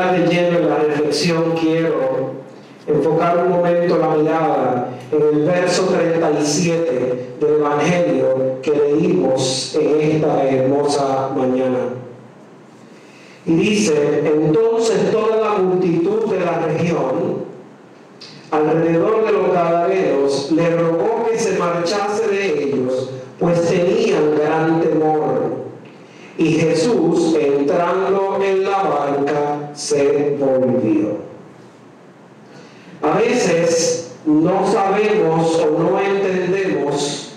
entrar de lleno en la reflexión, quiero enfocar un momento la mirada en el verso 37 del Evangelio que leímos en esta hermosa mañana. Y dice, entonces toda la multitud de la región alrededor de los gadarenos le rogó que se marchase de ellos, pues tenían gran temor. Y Jesús, entrando en la A veces no sabemos o no entendemos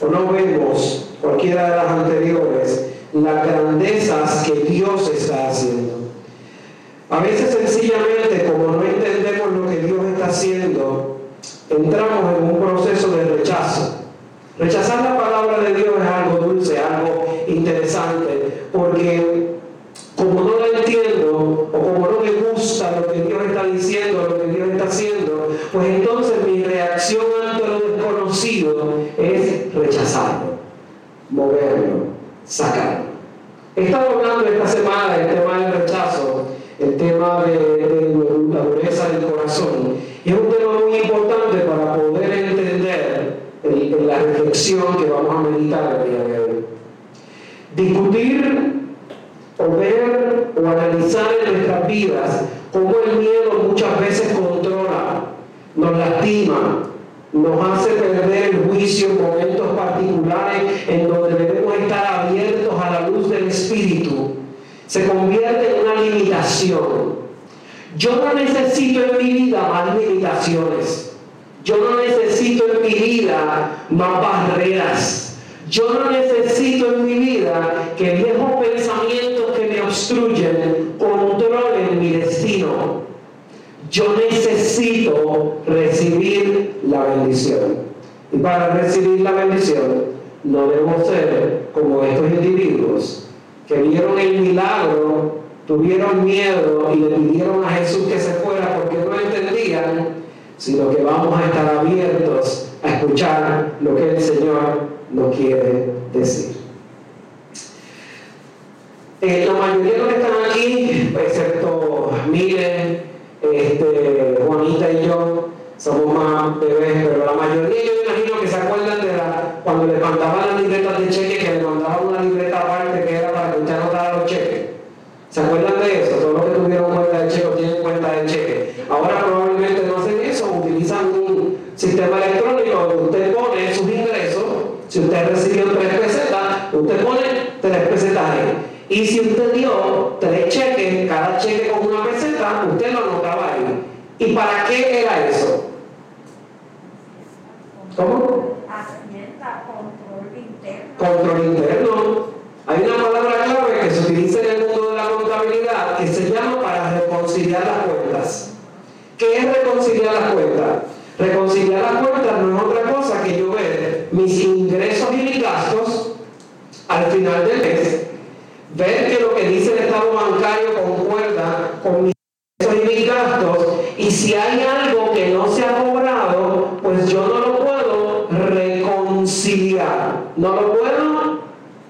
o no vemos cualquiera de las anteriores las grandezas que Dios está haciendo. A veces sencillamente como no entendemos lo que Dios está haciendo, entramos en un proceso de rechazo. Rechazar la palabra de Dios es algo dulce, algo interesante, porque como no la entiendo o como no me gusta lo que Dios está diciendo, lo que Dios está haciendo, pues entonces mi reacción ante lo desconocido es rechazarlo, moverlo, sacarlo. He estado hablando esta semana del tema del rechazo, el de, la dureza del corazón, y es un tema muy importante para poder entender la reflexión que vamos a meditar el día de hoy. Discutir o ver o analizar en nuestras vidas cómo el miedo muchas veces controla, nos lastima, nos hace perder el juicio en momentos particulares en donde debemos estar abiertos a la luz del Espíritu, se convierte en una limitación. Yo no en mi vida más limitaciones. Yo no necesito en mi vida más barreras. Yo no necesito en mi vida que viejos pensamientos que me obstruyen controlen mi destino. Yo necesito recibir la bendición. Y para recibir la bendición no debo ser como estos individuos que vieron el milagro, tuvieron miedo y le pidieron a Jesús que se fuera porque no entendían, sino que vamos a estar abiertos a escuchar lo que el Señor no quiere decir. Eh, la mayoría de los que están aquí, excepto Miren, este, Juanita y yo, somos más bebés, pero la mayoría yo imagino que se acuerdan de cuando le mandaban las libretas de cheque, que le mandaban una libreta aparte que era para que usted anotara los cheques. ¿Se acuerdan de eso? Todos los que tuvieron cuenta de cheque tienen cuenta de cheque. Ahora probablemente no hacen eso, utilizan un sistema electrónico donde usted pone sus ingresos si usted recibió tres pesetas, usted pone tres pesetas ahí. Y si usted dio tres cheques, cada cheque con una peseta, usted lo anotaba ahí. ¿Y para qué era eso? ¿Cómo? control interno. Control interno. Hay una palabra clave que se utiliza en el mundo de la contabilidad que se llama para reconciliar las cuentas. ¿Qué es reconciliar las cuentas? Reconciliar las cuentas no es otra cosa que yo ver mis ingresos y mis gastos al final del mes, ver que lo que dice el estado bancario concuerda con mis ingresos y mis gastos, y hay algo que no se ha cobrado, pues yo no lo puedo reconciliar, no lo puedo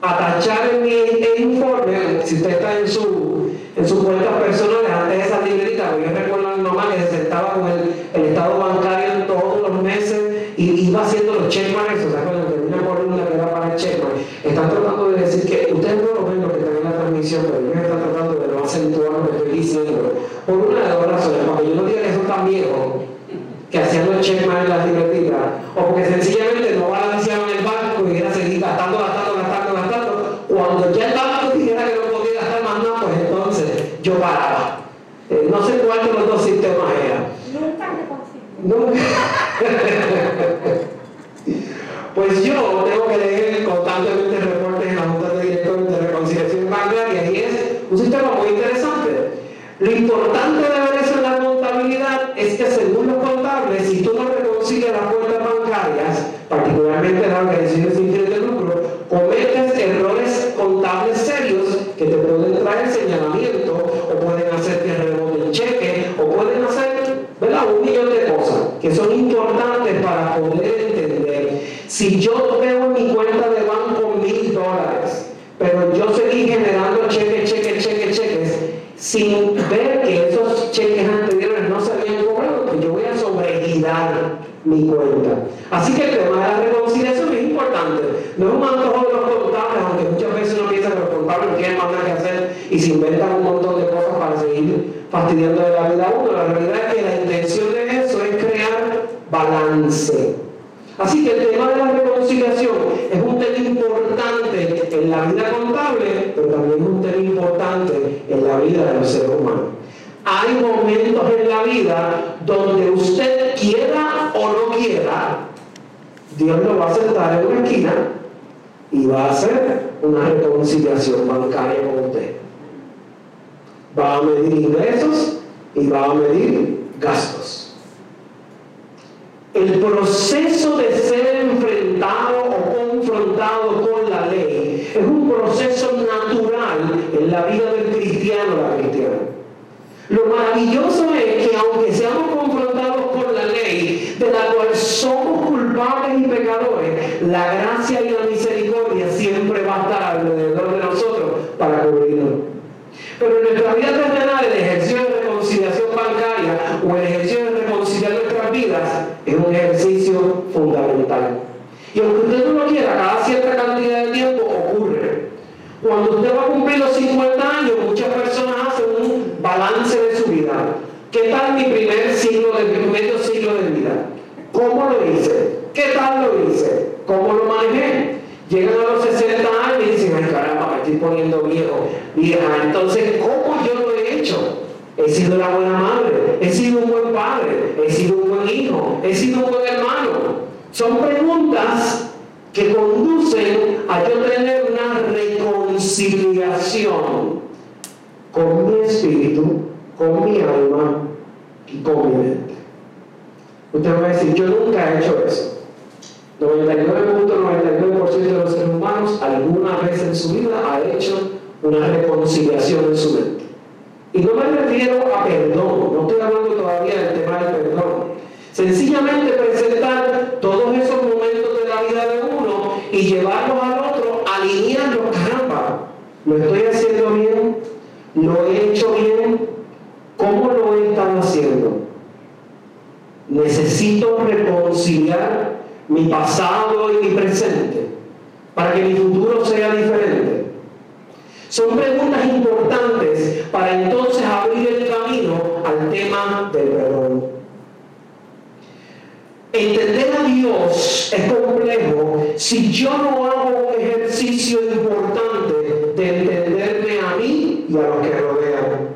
atachar en mi informe, si usted está en su en sus cuentas personales antes de esa libreta, yo recuerdo mamá que se sentaba con el, estado bancario todos los meses y iba haciendo los checkmarks, o sea, cuando termina por una que era para el checkmark, están tratando de decir que ustedes no lo ven lo que están en la transmisión, pero ellos están tratando de no acentuar lo que estoy diciendo, por una de dos razones, porque yo no diga que son tan viejos que hacían los checkmarks en las libretitas, o porque sencillamente no balanceaban el banco y era seguir gastando, gastando, gastando, gastando, cuando ya el banco dijera que no podía gastar más nada, pues entonces yo paraba. Eh, no sé cuál de los dos sistemas era. Nunca me Nunca. pues yo tengo que leer constantemente reportes en la Junta de Directores de Reconciliación Bancaria y es un sistema muy interesante. Lo importante de ver eso en la contabilidad es que según los contables, si tú no reconcilias las cuentas bancarias, particularmente las organizaciones sin fines de lucro, cometes errores contables serios que te pueden traer señalamiento o pueden hacer que rebote cheque o pueden hacer ¿verdad? un millón de cosas que son importantes para poder entender. Si yo veo en mi cuenta de banco mil dólares, pero yo seguí generando cheques, cheques, cheques, cheques, sin sin ver que esos cheques anteriores no se habían cobrado, pues yo voy a sobregirar mi cuenta. Así que el tema de la reconciliación es importante. No es un antojo de los contables, aunque muchas veces uno piensa que los contables tienen más nada que hacer y se inventan un montón de cosas para seguir fastidiando de la vida a uno. La realidad es que la intención de eso es crear balance. Así que el tema de la reconciliación es un tema importante en la vida contable, pero también es un tema importante en la vida de los seres humanos. Hay momentos en la vida donde usted quiera o no quiera, Dios lo va a sentar en una esquina y va a hacer una reconciliación bancaria con usted. Va a medir ingresos y va a medir gastos. El proceso de ser enfrentado o confrontado con la ley es un proceso natural en la vida del cristiano la cristiana. Lo maravilloso es que aunque seamos confrontados de la cual somos culpables y pecadores, la gracia y la misericordia siempre va a estar alrededor de nosotros para cubrirnos. Pero en nuestra vida terrenal, el ejercicio de reconciliación bancaria o el ejercicio de reconciliar nuestras vidas es un ejercicio fundamental. Y aunque usted no lo quiera, cada cierta cantidad de tiempo ocurre. Cuando usted va a cumplir los 50 años, muchas personas hacen un balance de su vida. ¿Qué tal mi primer siglo, de, mi medio siglo de vida? ¿Cómo lo hice? ¿Qué tal lo hice? ¿Cómo lo manejé? Llegan a los 60 años y dicen, ay caramba, me estoy poniendo viejo, vieja. Entonces, ¿cómo yo lo he hecho? He sido una buena madre, he sido un buen padre, he sido un buen hijo, he sido un buen hermano. Son preguntas que conducen a yo tener una reconciliación con mi espíritu, con mi alma y con mi mente. Usted va a decir, yo nunca he hecho eso. 99.99% de los seres humanos alguna vez en su vida ha hecho una reconciliación en su mente. Y no me refiero a perdón, no estoy hablando todavía del tema del perdón. Sencillamente presentar todos esos momentos de la vida de uno y llevarlos al otro, alinearlos, caramba, ¿lo estoy haciendo bien? ¿Lo he hecho bien? ¿Cómo lo he estado haciendo? Necesito reconciliar mi pasado y mi presente para que mi futuro sea diferente. Son preguntas importantes para entonces abrir el camino al tema del perdón. Entender a Dios es complejo si yo no hago ejercicio importante de entenderme a mí y a los que rodean.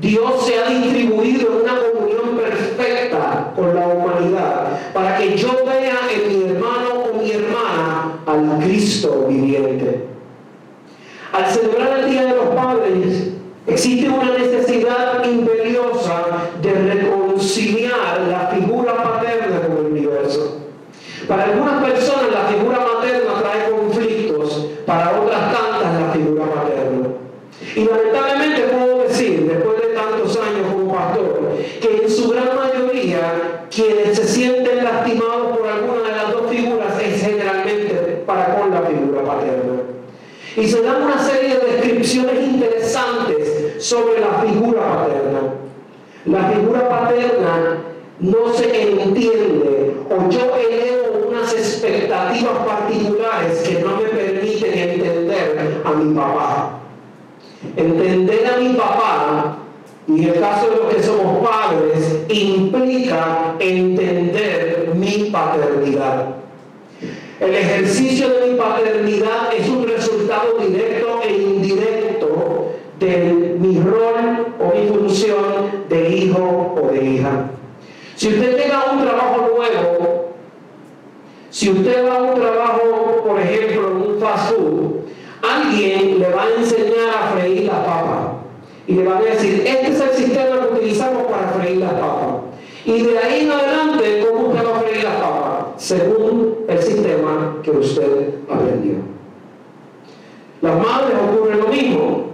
Dios se ha distribuido en una comunión perfecta con la humanidad para que yo vea en mi hermano o mi hermana al Cristo viviente. Al celebrar el Día de los Padres, existe una necesidad imperiosa de reconciliar la figura paterna con el universo. Para algunas personas la figura materna trae conflictos, para otras tantas la figura paterna. Y lamentablemente puedo decir, después de tantos años como pastor, que en su gran mayoría quienes se sienten lastimados por alguna de las dos figuras es generalmente para con la figura paterna. Y se dan una serie de descripciones interesantes sobre la figura paterna. La figura paterna no se entiende o yo elevo unas expectativas particulares que no me permiten entender a mi papá. Entender a mi papá, y en el caso de los que somos padres, implica entender mi paternidad. El ejercicio de mi paternidad es un resultado directo e indirecto de mi rol o mi función de hijo o de hija. Si usted tenga un trabajo nuevo, si usted va a un trabajo, por ejemplo, en un fast food, alguien le va a enseñar a freír la papa y le va a decir, este es el sistema que utilizamos para freír la papa. Y de ahí en adelante, ¿cómo usted va a freír la papa? Según el sistema que usted aprendió. Las madres ocurre lo mismo.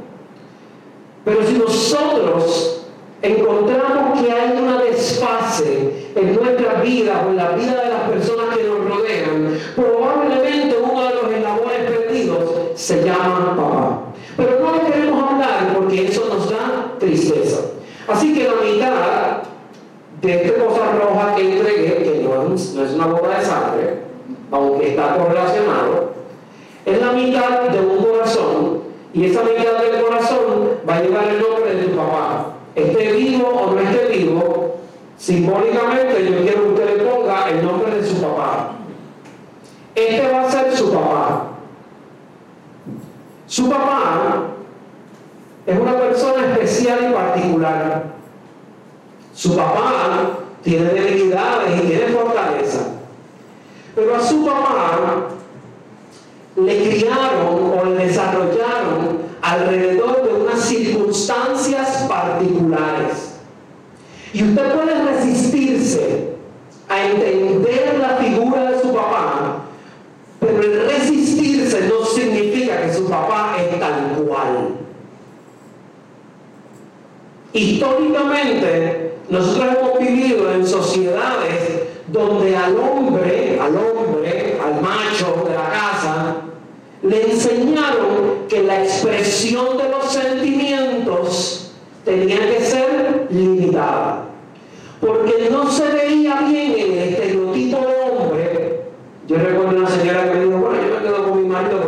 Pero si nosotros encontramos que hay una desfase en nuestras vidas o en la vida de las personas que nos rodean, probablemente uno de los eslabones perdidos se llama papá. Pero no lo queremos hablar porque eso nos da tristeza. Así que la mitad de esta cosa roja que entregué, que no es, no es una gota de sangre, aunque está correlacionado, es la mitad de un corazón y esa mitad del corazón esté vivo o no esté vivo, simbólicamente yo quiero que usted le ponga el nombre de su papá. Este va a ser su papá. Su papá es una persona especial y particular. Su papá tiene Y usted puede resistirse a entender la figura de su papá, pero el resistirse no significa que su papá es tal cual. Históricamente, nosotros hemos vivido en sociedades donde al hombre, al hombre, al macho de la casa, le enseñaron que la expresión de los sentimientos marido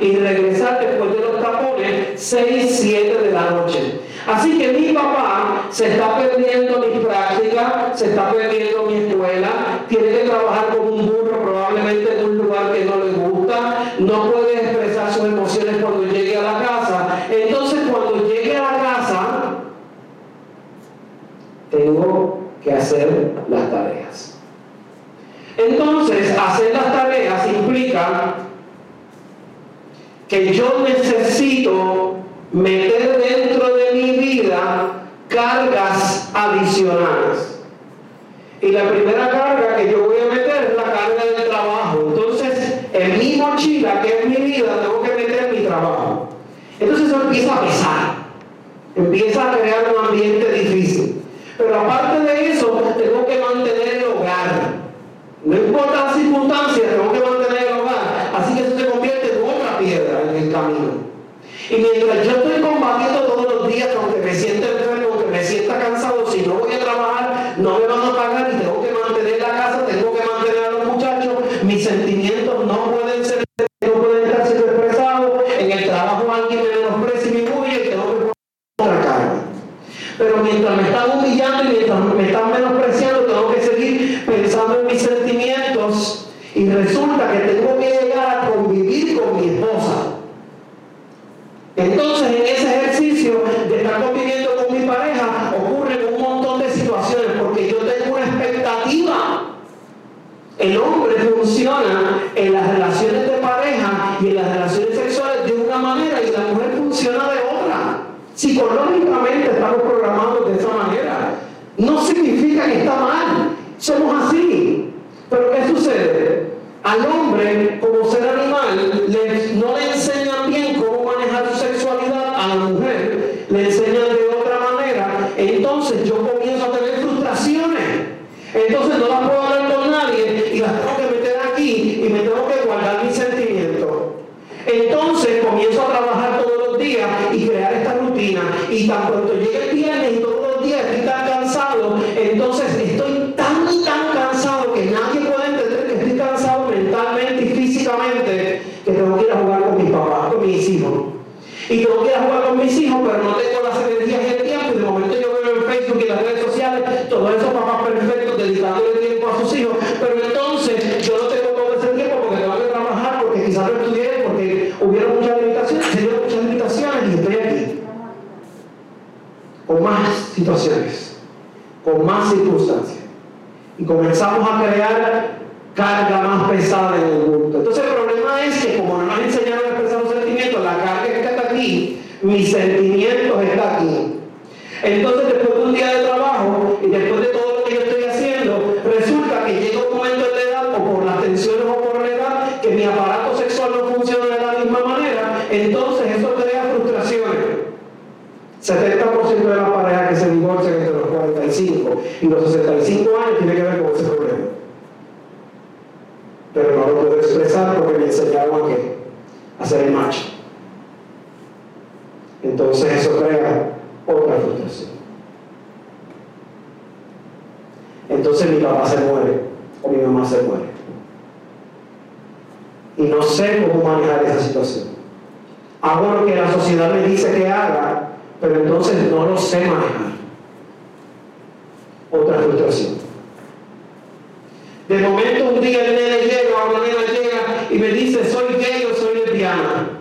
y regresar después de los tapones 6, 7 de la noche. Así que mi papá se está perdiendo mi práctica, se está perdiendo mi escuela, Y la primera carga que yo voy a meter es la carga del trabajo. Entonces, en mi mochila, que es mi vida, tengo que meter mi trabajo. Entonces eso empieza a pesar. mientras me están humillando y mientras me están menospreciando, Y tengo que ir a jugar con mis hijos, pero no tengo las energías y el tiempo. Y de momento yo veo en Facebook y las redes sociales todos esos papás perfectos dedicándole tiempo a sus hijos. Pero entonces yo no tengo todo ese tiempo porque tengo que trabajar, porque quizás no estudié, porque hubieron muchas limitaciones, se muchas limitaciones y estoy aquí. Con más situaciones, con más circunstancias. Y comenzamos a crear carga más pesada en el mundo. Entonces el problema es que como no nos enseñaron a expresar los sentimientos, la carga aquí, mis sentimientos está aquí. Entonces después de un día de trabajo y después de todo lo que yo estoy haciendo, resulta que llega un momento de edad, o por las tensiones o por la edad, que mi aparato sexual no funciona de la misma manera, entonces eso crea frustraciones. 70% de las parejas que se divorcian entre los 45 y los 65 años tiene que ver con ese problema pero no lo puedo expresar porque me enseñaron a qué? A ser el macho. Entonces eso crea otra frustración. Entonces mi papá se muere o mi mamá se muere. Y no sé cómo manejar esa situación. Hago lo que la sociedad me dice que haga, pero entonces no lo sé manejar. Otra frustración. De momento un día el nene llega la nena llega y me dice soy gay o soy lesbiana.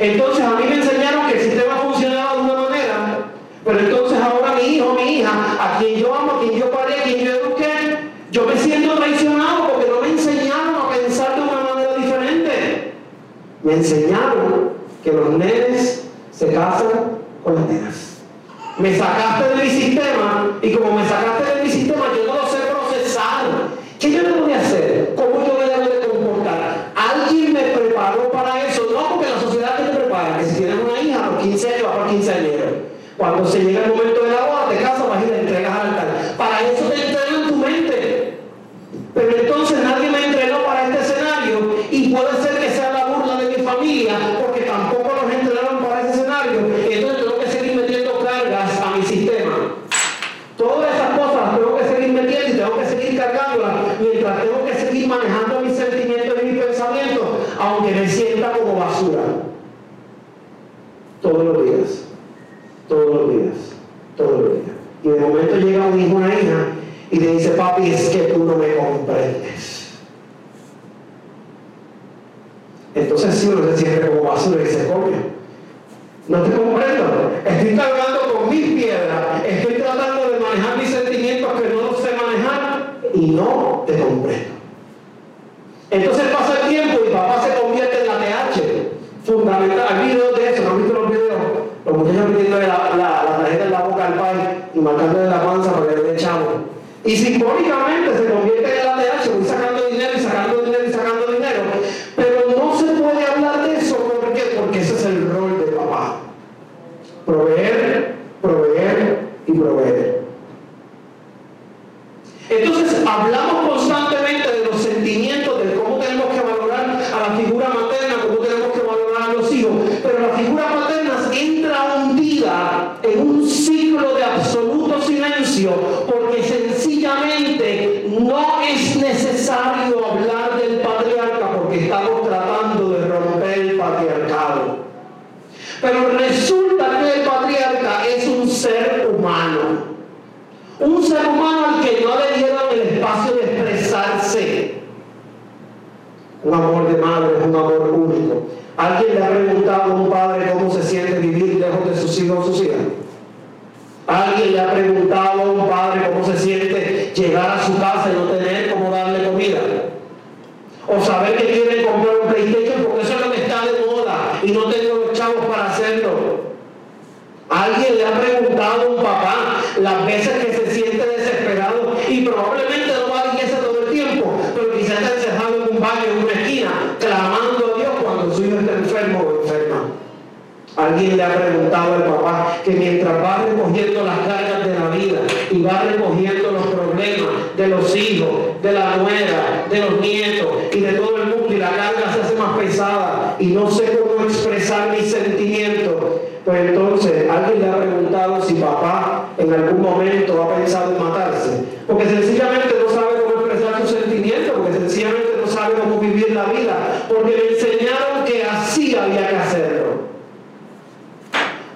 Entonces a mí me enseñaron que el sistema funcionaba de una manera, pero entonces ahora mi hijo, mi hija, a quien yo amo, a quien yo paré, a quien yo eduqué, yo me siento traicionado porque no me enseñaron a pensar de una manera diferente. Me enseñaron que los nenes se casan con las nenas. Me sacaste de mi sistema y como me sacaste de mi sistema yo no lo sé ¿Qué yo debo de hacer? ¿Cómo yo me debo de comportar? Alguien me preparó para hija a los 15 años va por 15 años. Cuando se llega el momento de la boda, te casas, vas y la entregas al altar. Para eso te entrenan tu mente. Pero entonces nadie me entrenó para este escenario y puede ser que sea la burla de mi familia porque tampoco nos entrenaron para ese escenario. Entonces tengo que seguir metiendo cargas a mi sistema. Todas esas cosas tengo que seguir metiendo y tengo que seguir cargándolas mientras tengo que seguir manejando mis sentimientos y mis pensamientos, aunque me sienta como basura. Todos los días, todos los días, todos los días. Y de momento llega un hijo, una hija, y le dice, papi, es que tú no me comprendes. Entonces sí uno se siente como basura y se copia. No te comprendo. Estoy cargando con mis piedras. Estoy tratando de manejar mis sentimientos que no los sé manejar y no te comprendo. Entonces pasa el tiempo y papá se convierte en la TH. Fundamental. Hay videos de eso, ¿no han visto los videos? Los muchachos metiéndole la, la, la tarjeta en la boca al pai y marcándole la panza para que le echamos. Y simbólicamente se convierte en la TH, voy sacando dinero y sacando dinero y sacando dinero. Pero no se puede hablar de eso, ¿por qué? Porque ese es el rol de papá. Proveer, proveer y proveer. Entonces hablamos constantemente de los sentimientos, de cómo tenemos que valorar a la figura materna, cómo tenemos que valorar a los hijos, pero la figura materna entra hundida en un ciclo de absoluto silencio porque sencillamente no es necesario hablar del patriarca porque estamos tratando de romper el patriarcado. Pero resulta que el patriarca es un ser humano. Un ser humano al que no le dieron el espacio de expresarse. Un amor de madre es un amor único. ¿Alguien le ha preguntado a un padre cómo se siente vivir lejos de sus hijos o sus hijas? ¿Alguien le ha preguntado a un padre cómo se siente llegar a su casa y no tener cómo darle comida? O saber que quieren comprar un PlayStation porque eso es lo que está de moda y no tengo los chavos para hacerlo. Alguien le ha preguntado a un papá las veces que se siente desesperado y probablemente no va a iglesia todo el tiempo, pero quizás está encerrado en un baño, en una esquina, clamando a Dios cuando su hijo está enfermo o enferma. Alguien le ha preguntado al papá que mientras va recogiendo las cargas de la vida y va recogiendo los problemas de los hijos, de la nuera, de los nietos y de todo el mundo y la carga se hace más pesada y no sé cómo expresar mis sentimientos, pues entonces alguien le ha preguntado si papá en algún momento ha pensado en matarse. Porque sencillamente no sabe cómo expresar sus sentimientos, porque sencillamente no sabe cómo vivir la vida, porque le enseñaron que así había que hacerlo.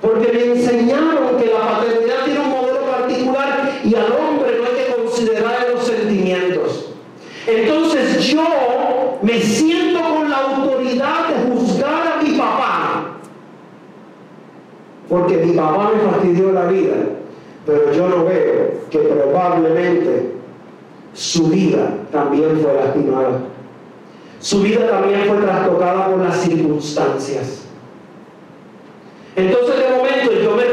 Porque le enseñaron que la paternidad tiene un modelo particular y al hombre no hay que considerar los sentimientos. Entonces yo me siento con la autoridad de juzgar a mi papá. Porque mi papá me fastidió la vida. Pero yo no veo que probablemente su vida también fue lastimada. Su vida también fue trastocada por las circunstancias. Entonces de momento yo me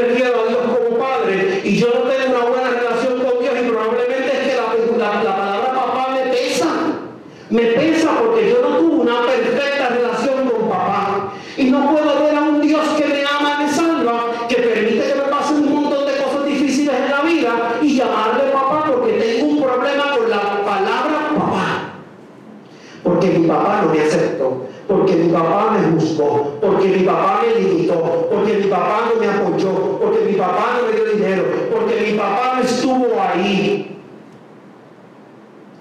papá me juzgó, porque mi papá me limitó, porque mi papá no me apoyó, porque mi papá no me dio dinero, porque mi papá no estuvo ahí.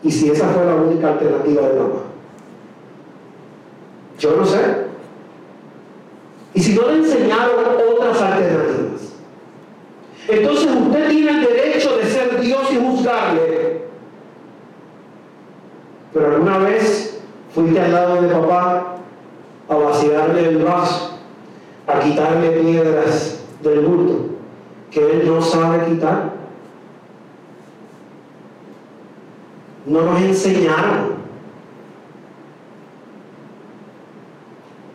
Y si esa fue la única alternativa de mamá. Yo no sé. Y si no le enseñaron otras alternativas. Entonces usted tiene el derecho de ser Dios y juzgarle. Pero alguna vez fuiste al lado de papá a vaciarle el vaso, a quitarle piedras del bulto que él no sabe quitar. No nos enseñaron.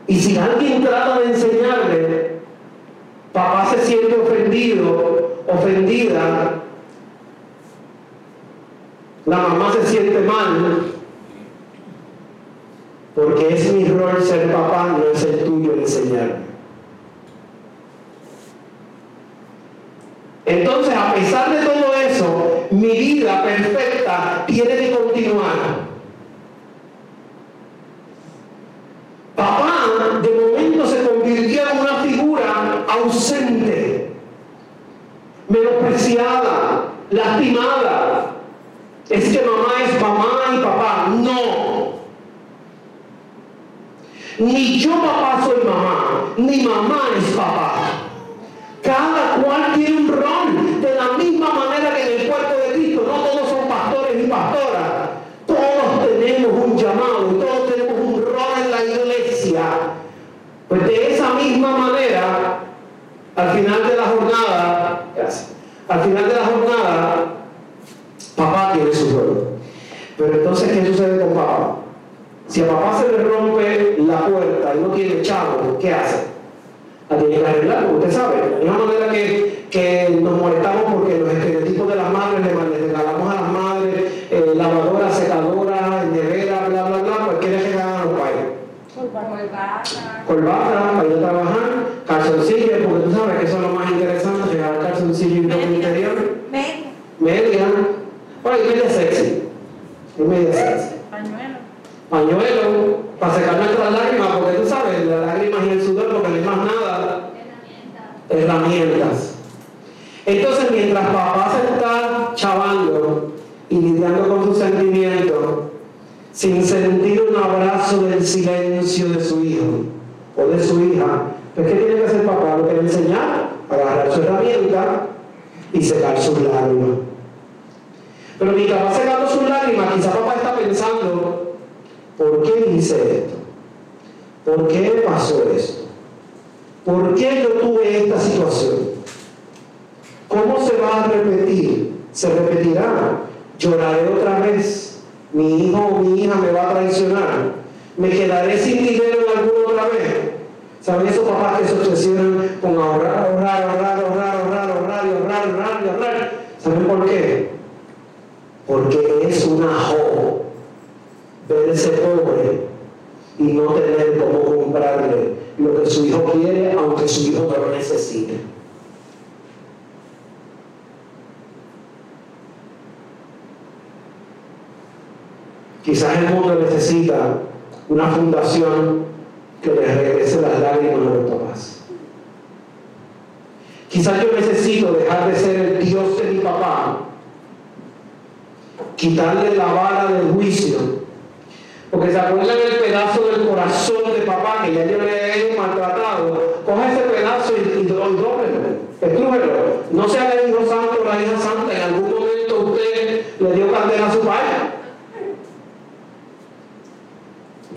Y si alguien trata de enseñarle, papá se siente ofendido, ofendida, la mamá se siente mal, porque es mi rol ser papá, no es el tuyo enseñarme. Entonces, a pesar de todo eso, mi vida perfecta tiene que continuar. Papá de momento se convirtió en una figura ausente, menospreciada, lastimada. Es que mamá es mamá y papá. No, ni yo papá soy mamá, ni mamá es papá. Cada cual tiene un rol, de la misma esto? ¿Por qué pasó esto? ¿Por qué yo tuve esta situación? ¿Cómo se va a repetir? Se repetirá. Lloraré otra vez. Mi hijo o mi hija me va a traicionar. Me quedaré sin dinero alguna otra vez. ¿Saben esos papás que se obsesionan con ahorrar, ahorrar, ahorrar, ahorrar, ahorrar, ahorrar, ahorrar, ahorrar, ahorrar? ¿Saben por qué? Porque es una joven verse pobre y no tener cómo comprarle lo que su hijo quiere, aunque su hijo no lo necesite. Quizás el mundo necesita una fundación que le regrese las lágrimas a los papás. Quizás yo necesito dejar de ser el Dios de mi papá, quitarle la vara del juicio. Porque se acuerdan el pedazo del corazón de papá que ya yo le he maltratado. Coge ese pedazo y, y, y No sea el hijo santo o la hija santa. En algún momento usted le dio candela a su padre.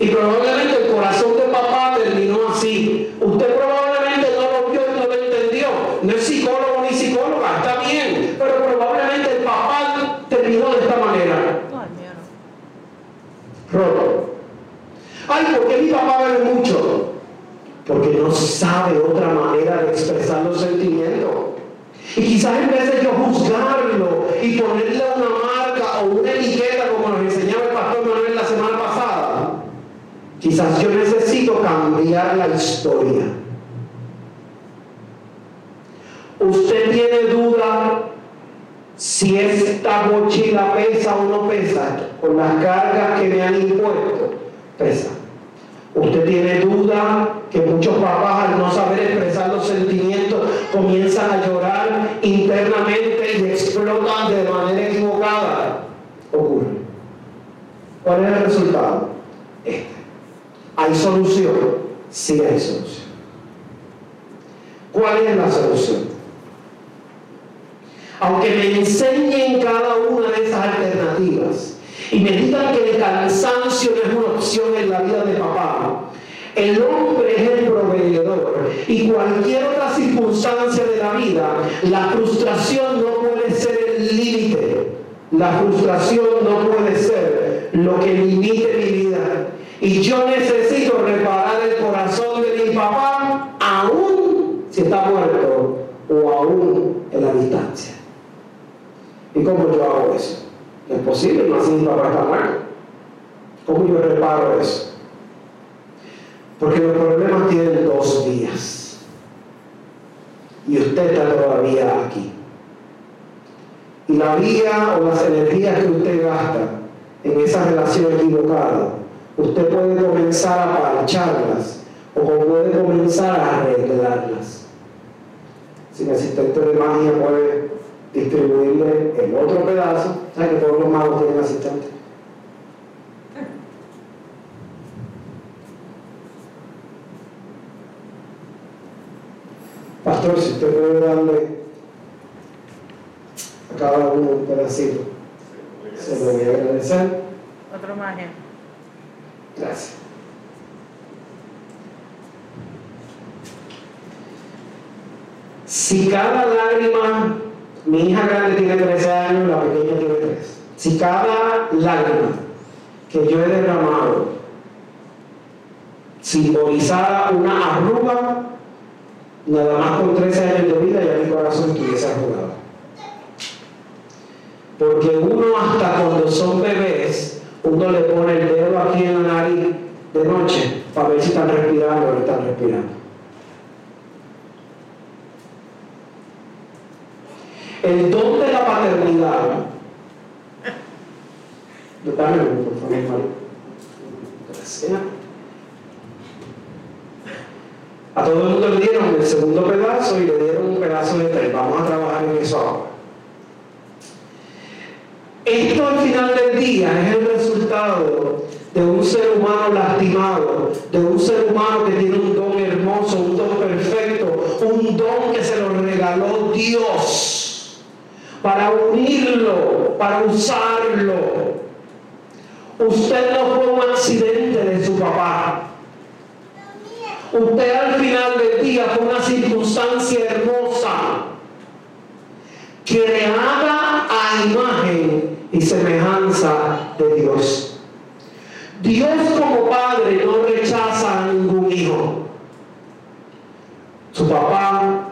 Y probablemente el corazón de papá terminó así. Usted probablemente no lo vio y no lo entendió. No es psicólogo ni psicóloga, está bien. Pero probablemente el papá terminó de esta manera. Roto. Ay, ¿por qué mi papá bebe mucho? Porque no sabe otra manera de expresar los sentimientos. Y quizás en vez de yo juzgarlo y ponerle una marca o una etiqueta como nos enseñaba el pastor Manuel la semana pasada, Quizás yo necesito cambiar la historia. Usted tiene duda si esta mochila pesa o no pesa con las cargas que me han impuesto. Pesa. Usted tiene duda que muchos papás al no saber expresar los sentimientos comienzan a llorar internamente y explotan de manera equivocada. Ocurre. ¿Cuál es el resultado? Este. ¿Hay solución? Sí hay solución. ¿Cuál es la solución? Aunque me enseñen cada una de esas alternativas y me digan que el cansancio no es una opción en la vida de papá, el hombre es el proveedor y cualquier otra circunstancia de la vida, la frustración no puede ser el límite. La frustración no puede ser lo que limite mi vida. Y yo necesito reparar el corazón de mi papá, aún si está muerto o aún en la distancia. ¿Y cómo yo hago eso? es posible, no así mi papá está muerto. ¿Cómo yo reparo eso? Porque los problemas tienen dos días. Y usted está todavía aquí. Y la vía o las energías que usted gasta en esa relación equivocada usted puede comenzar a parcharlas o puede comenzar a arreglarlas. Si el asistente de magia puede distribuirle el otro pedazo, ¿sabe que todos los magos tienen asistente? Pastor, si usted puede darle a cada uno un pedacito, se lo voy a agradecer. Otro magia. Gracias. Si cada lágrima, mi hija grande tiene 13 años, la pequeña tiene 3. Si cada lágrima que yo he derramado simbolizara una arruga, nada más con 13 años de vida ya mi corazón estuviese arrugado. Porque uno hasta cuando son bebés uno le pone el dedo aquí en la nariz de noche para ver si están respirando o no están respirando. El don de la paternidad. Gracias. A todo el mundo le dieron el segundo pedazo y le dieron un pedazo de tres. Vamos a trabajar en eso ahora. Esto al final del día es el resultado de un ser humano lastimado, de un ser humano que tiene un don hermoso, un don perfecto, un don que se lo regaló Dios para unirlo, para usarlo. Usted no fue un accidente de su papá. Usted al final del día fue una circunstancia hermosa, creada a imagen y semejanza de Dios. Dios como padre no rechaza a ningún hijo. Su papá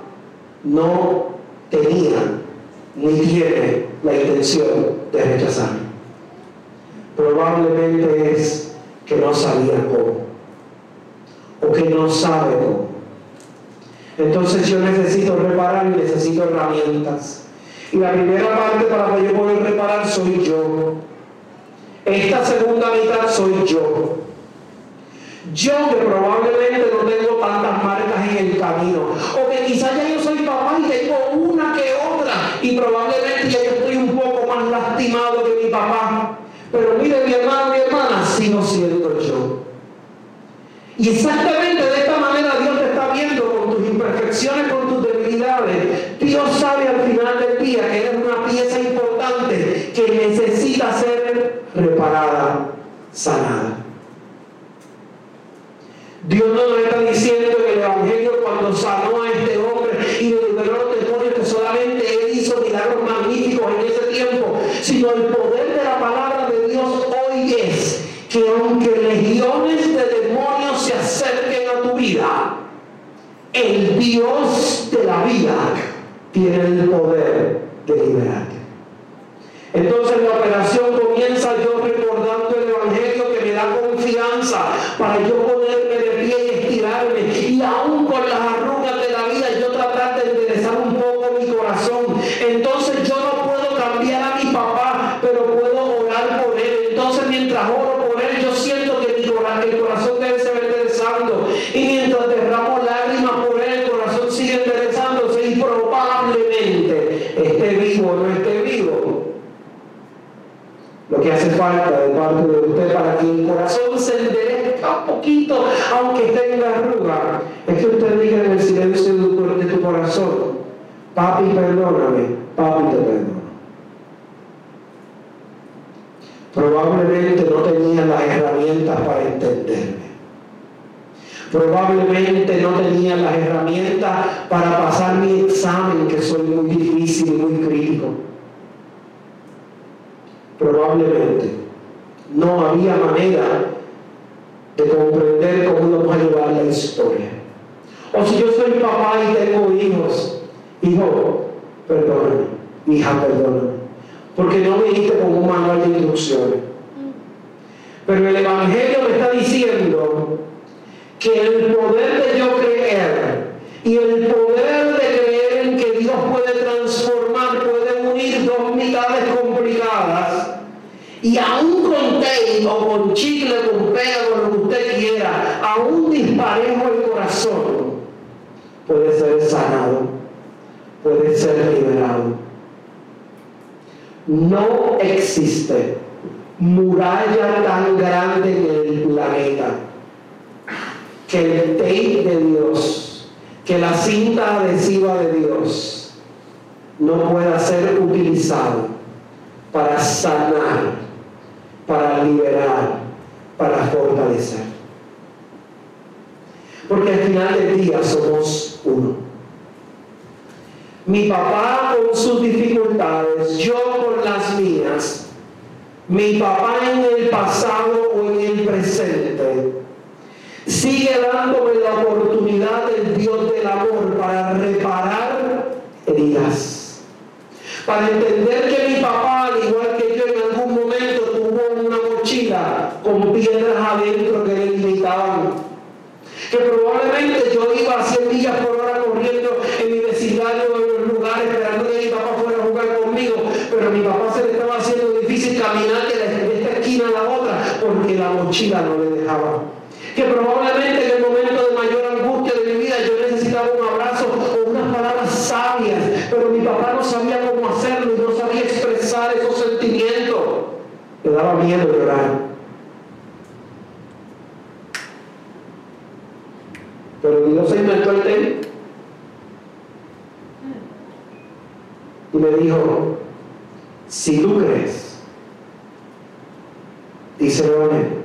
no tenía ni tiene la intención de rechazarlo. Probablemente es que no sabía cómo o que no sabe cómo. Entonces yo necesito reparar y necesito herramientas y la primera parte para que yo poder reparar soy yo. Esta segunda mitad soy yo. Yo que probablemente no tengo tantas marcas en el camino. O que quizás ya yo soy papá y tengo una que otra. Y probablemente ya yo estoy un poco más lastimado que mi papá. Pero mire mi hermano, mi hermana, sigo siendo yo. Y exactamente de esta manera Dios te está viendo con tus imperfecciones, con tus debilidades. Dios sabe al final del día que eres una pieza importante que necesita ser reparada, sanada. Dios no nos está diciendo en el Evangelio cuando sanó a este hombre y le liberó los demonios que solamente Él hizo milagros magníficos en ese tiempo, sino el poder de la palabra de Dios hoy es que aunque legiones de demonios se acerquen a tu vida, el Dios de la vida tiene el poder de liberarte. Entonces la operación comienza yo recordando el Evangelio que me da confianza para yo poderme de pie y estirarme. Y aún con las arrugas de la vida yo tratar de enderezar un poco mi corazón. Entonces yo no puedo cambiar a mi papá, pero puedo orar por él. Entonces mientras oro por él yo siento que mi corazón, el corazón debe ser enderezando. Y mientras derramo lágrimas por él, el corazón sigue enderezándose y probablemente esté vivo o no esté vivo lo que hace falta de parte de usted para que el corazón se enderezca un poquito, aunque tenga arruga, es que usted diga en el silencio de tu, corazón, papi, perdóname, papi, te perdono. Probablemente no tenía las herramientas para entenderme. Probablemente no tenía las herramientas para pasar mi examen, que soy muy difícil y muy crítico probablemente no había manera de comprender cómo íbamos a llevar la historia. O si yo soy papá y tengo hijos, hijo, perdóname, hija, perdóname, porque no viniste con un manual de instrucciones. Pero el Evangelio me está diciendo que el poder de yo creer y el poder de creer en que Dios puede transformar, puede unir dos mitades complicadas, y aún con tape o con chicle, con pega, con lo que usted quiera, aún disparejo el corazón, puede ser sanado, puede ser liberado. No existe muralla tan grande en el planeta que el tape de Dios, que la cinta adhesiva de Dios no pueda ser utilizado para sanar para liberar, para fortalecer. Porque al final del día somos uno. Mi papá con sus dificultades, yo con las mías, mi papá en el pasado o en el presente, sigue dándome la oportunidad del Dios del amor para reparar heridas. Para entender que mi papá, al igual que yo en algún momento, con piedras adentro que le limitaban. Que probablemente yo iba a 100 millas por hora corriendo en mi vecindario, en los lugares, esperando que mi papá fuera a jugar conmigo, pero a mi papá se le estaba haciendo difícil caminar de esta esquina a la otra porque la mochila no le dejaba. Que probablemente en el momento de mayor angustia de mi vida yo necesitaba un abrazo o unas palabras sabias, pero mi papá no sabía cómo hacerlo y no sabía expresar esos sentimientos. Le daba miedo llorar. Pero Dios se inventó el tema. Y me dijo, si tú crees, dice Leonel,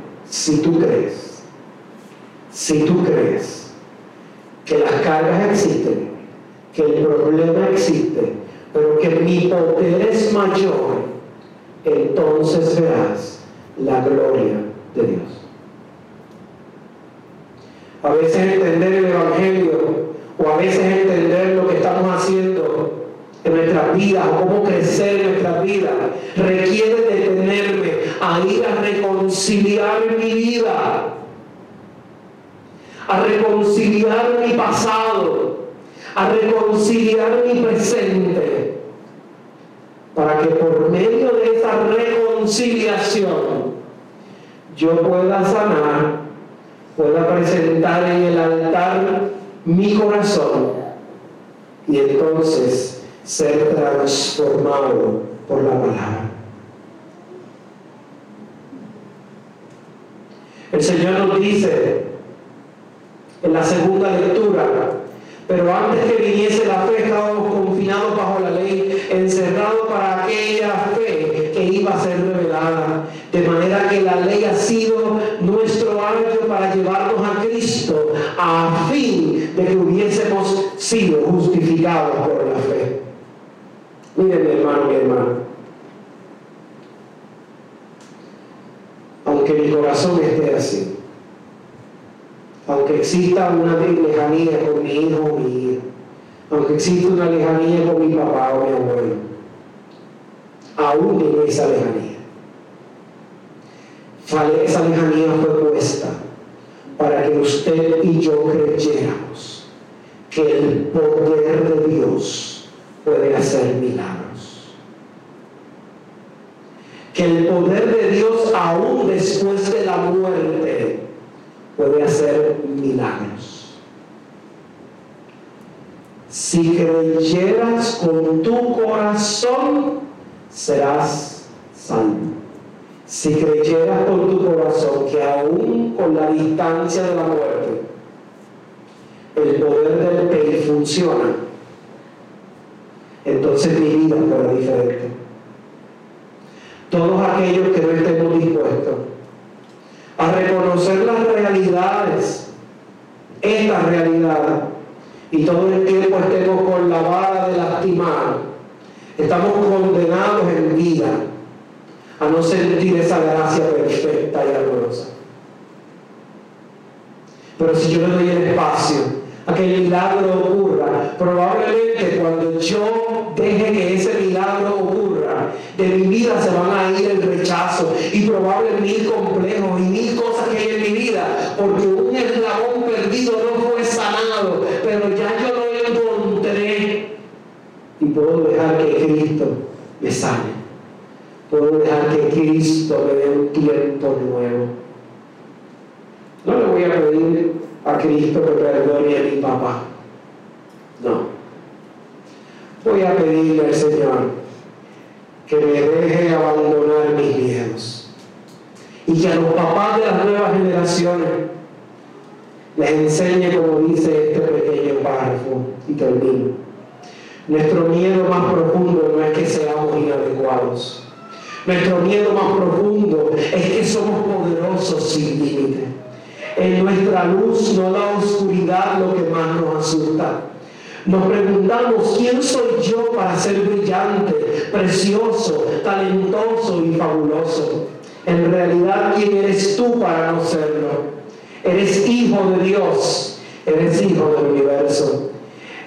si tú crees, si tú crees que las cargas existen, que el problema existe, pero que mi poder es mayor, entonces verás la gloria de Dios. A veces entender el Evangelio o a veces entender lo que estamos haciendo en nuestras vidas o cómo crecer en nuestras vidas. Requiere detenerme a ir a reconciliar mi vida, a reconciliar mi pasado, a reconciliar mi presente. Para que por medio de esa reconciliación yo pueda sanar, pueda presentar en el altar mi corazón. Y entonces ser transformado por la palabra. El Señor nos dice en la segunda lectura, pero antes que viniese la fe estábamos confinados bajo la ley, encerrados para aquella fe que iba a ser revelada. De manera que la ley ha sido nuestro árbitro para llevarnos a Cristo a fin de que hubiésemos sido justificados. Miren mi hermano, mi hermano. Aunque mi corazón esté así, aunque exista una lejanía con mi hijo o mi hija, aunque exista una lejanía con mi papá o mi abuelo, aún en esa lejanía, esa lejanía fue puesta para que usted y yo creyéramos que el poder de Dios puede hacer milagros. Que el poder de Dios aún después de la muerte puede hacer milagros. Si creyeras con tu corazón, serás salvo. Si creyeras con tu corazón que aún con la distancia de la muerte, el poder del PEI funciona, entonces mi vida será diferente. Todos aquellos que no estemos dispuestos a reconocer las realidades, esta realidad, y todo el tiempo estemos con la vara de lastimar, estamos condenados en vida a no sentir esa gracia perfecta y amorosa. Pero si yo le doy el espacio a que el milagro ocurra, probablemente cuando yo deje que ese milagro ocurra, de mi vida se van a ir el rechazo y probablemente mil complejos y mil cosas que hay en mi vida, porque un eslabón perdido no fue sanado, pero ya yo lo encontré y puedo dejar que Cristo me sane puedo dejar que Cristo me dé un tiempo nuevo. No le voy a pedir a Cristo que perdone a mi papá. No. Voy a pedirle al Señor que me deje abandonar mis miedos. Y que a los papás de las nuevas generaciones les enseñe como dice este pequeño párrafo y termino. Nuestro miedo más profundo no es que seamos inadecuados nuestro miedo más profundo es que somos poderosos sin límite. En nuestra luz, no la oscuridad, lo que más nos asusta. Nos preguntamos, ¿quién soy yo para ser brillante, precioso, talentoso y fabuloso? En realidad, ¿quién eres tú para no serlo? Eres hijo de Dios, eres hijo del universo.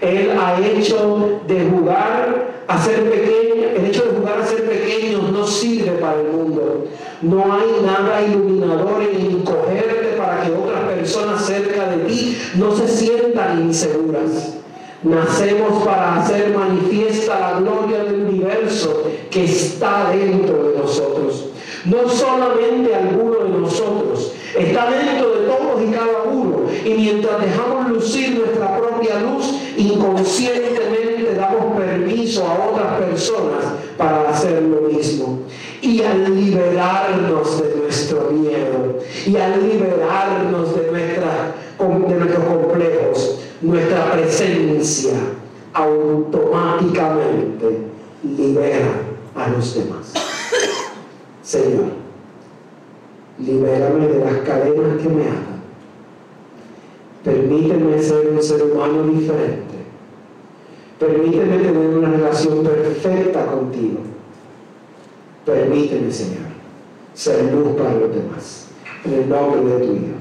Él ha hecho de jugar a ser pequeño, el hecho de jugar a ser pequeños no sirve para el mundo. No hay nada iluminador en encogerte que otras personas cerca de ti no se sientan inseguras. Nacemos para hacer manifiesta la gloria del universo que está dentro de nosotros. No solamente alguno de nosotros, está dentro de todos y cada uno. Y mientras dejamos lucir nuestra propia luz, inconscientemente damos permiso a otras personas para hacer lo mismo. Y al liberarnos de nuestro miedo y al liberarnos de, nuestra, de nuestros complejos, nuestra presencia automáticamente libera a los demás. Señor, libérame de las cadenas que me atan. Permíteme ser un ser humano diferente. Permíteme tener una relación perfecta contigo. Permíteme, Señor, ser luz para los demás. En el nombre de tu Hijo.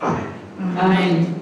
Amén. Amén.